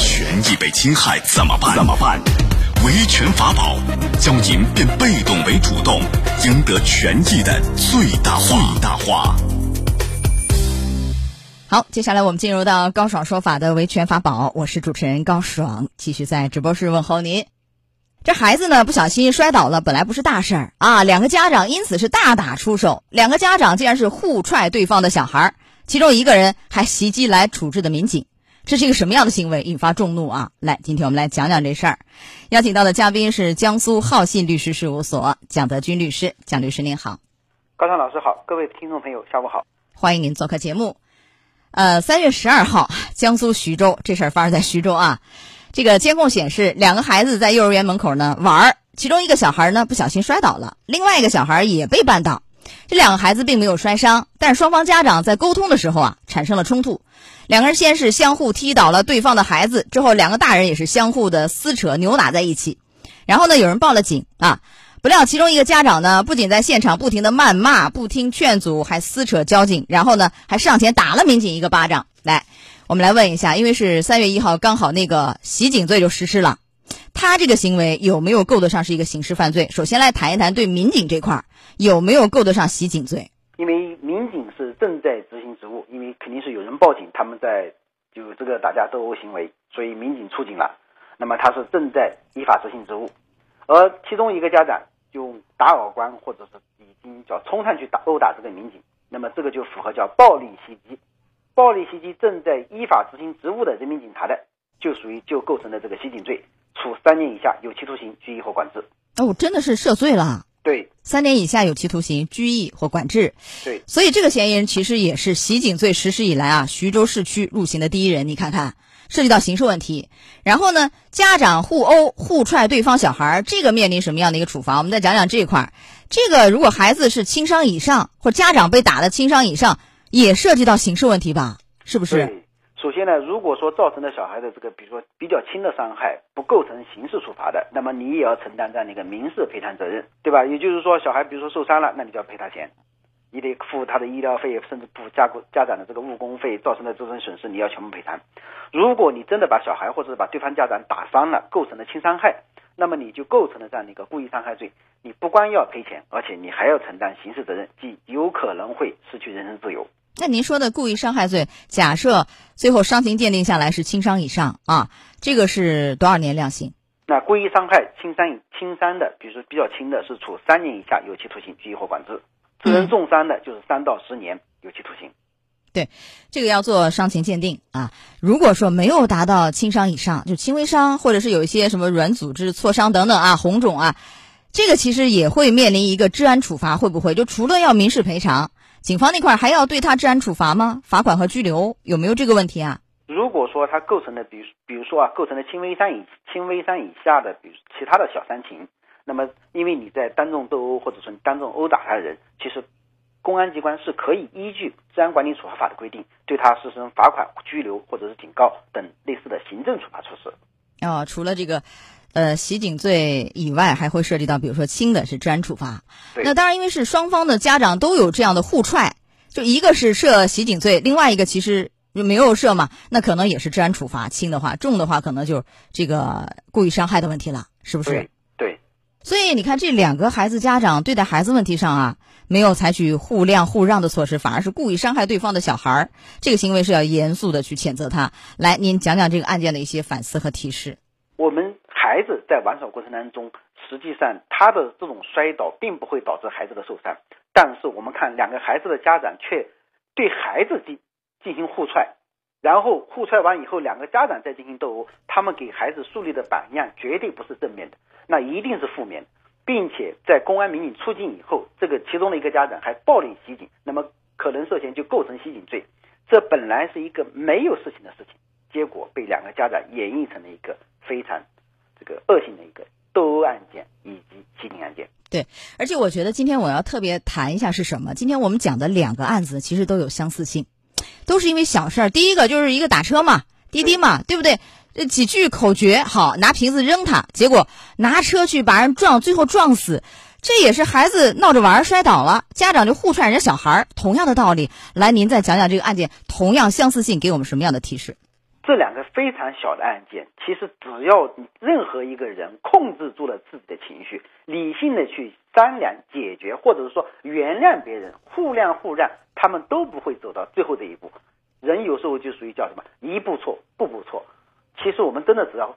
权益被侵害怎么办？怎么办？维权法宝教您变被动为主动，赢得权益的最大化。最大化。好，接下来我们进入到高爽说法的维权法宝，我是主持人高爽，继续在直播室问候您。这孩子呢不小心摔倒了，本来不是大事儿啊，两个家长因此是大打出手，两个家长竟然是互踹对方的小孩儿，其中一个人还袭击来处置的民警，这是一个什么样的行为，引发众怒啊？来，今天我们来讲讲这事儿，邀请到的嘉宾是江苏浩信律师事务所蒋德军律师，蒋律师您好，高尚老师好，各位听众朋友下午好，欢迎您做客节目。呃，三月十二号，江苏徐州这事儿发生在徐州啊。这个监控显示，两个孩子在幼儿园门口呢玩儿，其中一个小孩呢不小心摔倒了，另外一个小孩也被绊倒。这两个孩子并没有摔伤，但双方家长在沟通的时候啊产生了冲突，两个人先是相互踢倒了对方的孩子，之后两个大人也是相互的撕扯扭打在一起，然后呢有人报了警啊，不料其中一个家长呢不仅在现场不停的谩骂、不听劝阻，还撕扯交警，然后呢还上前打了民警一个巴掌。来，我们来问一下，因为是三月一号刚好那个袭警罪就实施了，他这个行为有没有够得上是一个刑事犯罪？首先来谈一谈对民警这块有没有够得上袭警罪？因为民警是正在执行职务，因为肯定是有人报警，他们在有这个打架斗殴行为，所以民警出警了。那么他是正在依法执行职务，而其中一个家长用打耳光或者是已经叫冲上去打殴打这个民警，那么这个就符合叫暴力袭击。暴力袭击正在依法执行职务的人民警察的，就属于就构成了这个袭警罪，处三年以下有期徒刑、拘役或管制。哦，真的是涉罪了。对，三年以下有期徒刑、拘役或管制。对，所以这个嫌疑人其实也是袭警罪实施以来啊，徐州市区入刑的第一人。你看看，涉及到刑事问题。然后呢，家长互殴、互踹对方小孩，这个面临什么样的一个处罚？我们再讲讲这一块。这个如果孩子是轻伤以上，或家长被打的轻伤以上。也涉及到刑事问题吧？是不是？首先呢，如果说造成了小孩的这个，比如说比较轻的伤害，不构成刑事处罚的，那么你也要承担这样的一个民事赔偿责任，对吧？也就是说，小孩比如说受伤了，那你就要赔他钱，你得付他的医疗费，甚至付家家长的这个误工费，造成的这种损失你要全部赔偿。如果你真的把小孩或者是把对方家长打伤了，构成了轻伤害，那么你就构成了这样的一个故意伤害罪，你不光要赔钱，而且你还要承担刑事责任，即有可能会失去人身自由。那您说的故意伤害罪，假设最后伤情鉴定下来是轻伤以上啊，这个是多少年量刑？那故意伤害轻伤轻伤的，比如说比较轻的，是处三年以下有期徒刑、拘役或管制；致人重伤的，就是三到十年有期徒刑。对，这个要做伤情鉴定啊。如果说没有达到轻伤以上，就轻微伤，或者是有一些什么软组织挫伤等等啊，红肿啊，这个其实也会面临一个治安处罚，会不会？就除了要民事赔偿。警方那块还要对他治安处罚吗？罚款和拘留有没有这个问题啊？如果说他构成的，比如比如说啊，构成了轻微伤以轻微伤以下的，比如其他的小伤情，那么因为你在当众斗殴或者说你当众殴打他的人，其实公安机关是可以依据治安管理处罚法的规定，对他实施罚款、拘留或者是警告等类似的行政处罚措施。哦，除了这个。呃，袭警罪以外，还会涉及到，比如说轻的是治安处罚。那当然，因为是双方的家长都有这样的互踹，就一个是涉袭警罪，另外一个其实没有涉嘛，那可能也是治安处罚。轻的话，重的话可能就这个故意伤害的问题了，是不是？对。所以你看，这两个孩子家长对待孩子问题上啊，没有采取互谅互让的措施，反而是故意伤害对方的小孩儿，这个行为是要严肃的去谴责他。来，您讲讲这个案件的一些反思和提示。我们。孩子在玩耍过程当中，实际上他的这种摔倒并不会导致孩子的受伤，但是我们看两个孩子的家长却对孩子进进行互踹，然后互踹完以后，两个家长再进行斗殴，他们给孩子树立的榜样绝对不是正面的，那一定是负面的，并且在公安民警出警以后，这个其中的一个家长还暴力袭警，那么可能涉嫌就构成袭警罪，这本来是一个没有事情的事情，结果被两个家长演绎成了一个非常。这个恶性的一个斗殴案件以及欺凌案件，对，而且我觉得今天我要特别谈一下是什么？今天我们讲的两个案子其实都有相似性，都是因为小事儿。第一个就是一个打车嘛，滴滴嘛，对不对？这几句口诀，好，拿瓶子扔他，结果拿车去把人撞，最后撞死，这也是孩子闹着玩摔倒了，家长就互踹人家小孩儿，同样的道理。来，您再讲讲这个案件同样相似性，给我们什么样的提示？这两个非常小的案件，其实只要任何一个人控制住了自己的情绪，理性的去商量解决，或者是说原谅别人，互谅互让，他们都不会走到最后这一步。人有时候就属于叫什么一步错，步步错。其实我们真的只要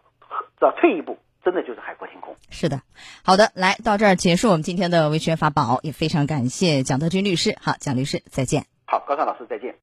只要退一步，真的就是海阔天空。是的，好的，来到这儿结束我们今天的维权法宝，也非常感谢蒋德军律师。好，蒋律师再见。好，高尚老师再见。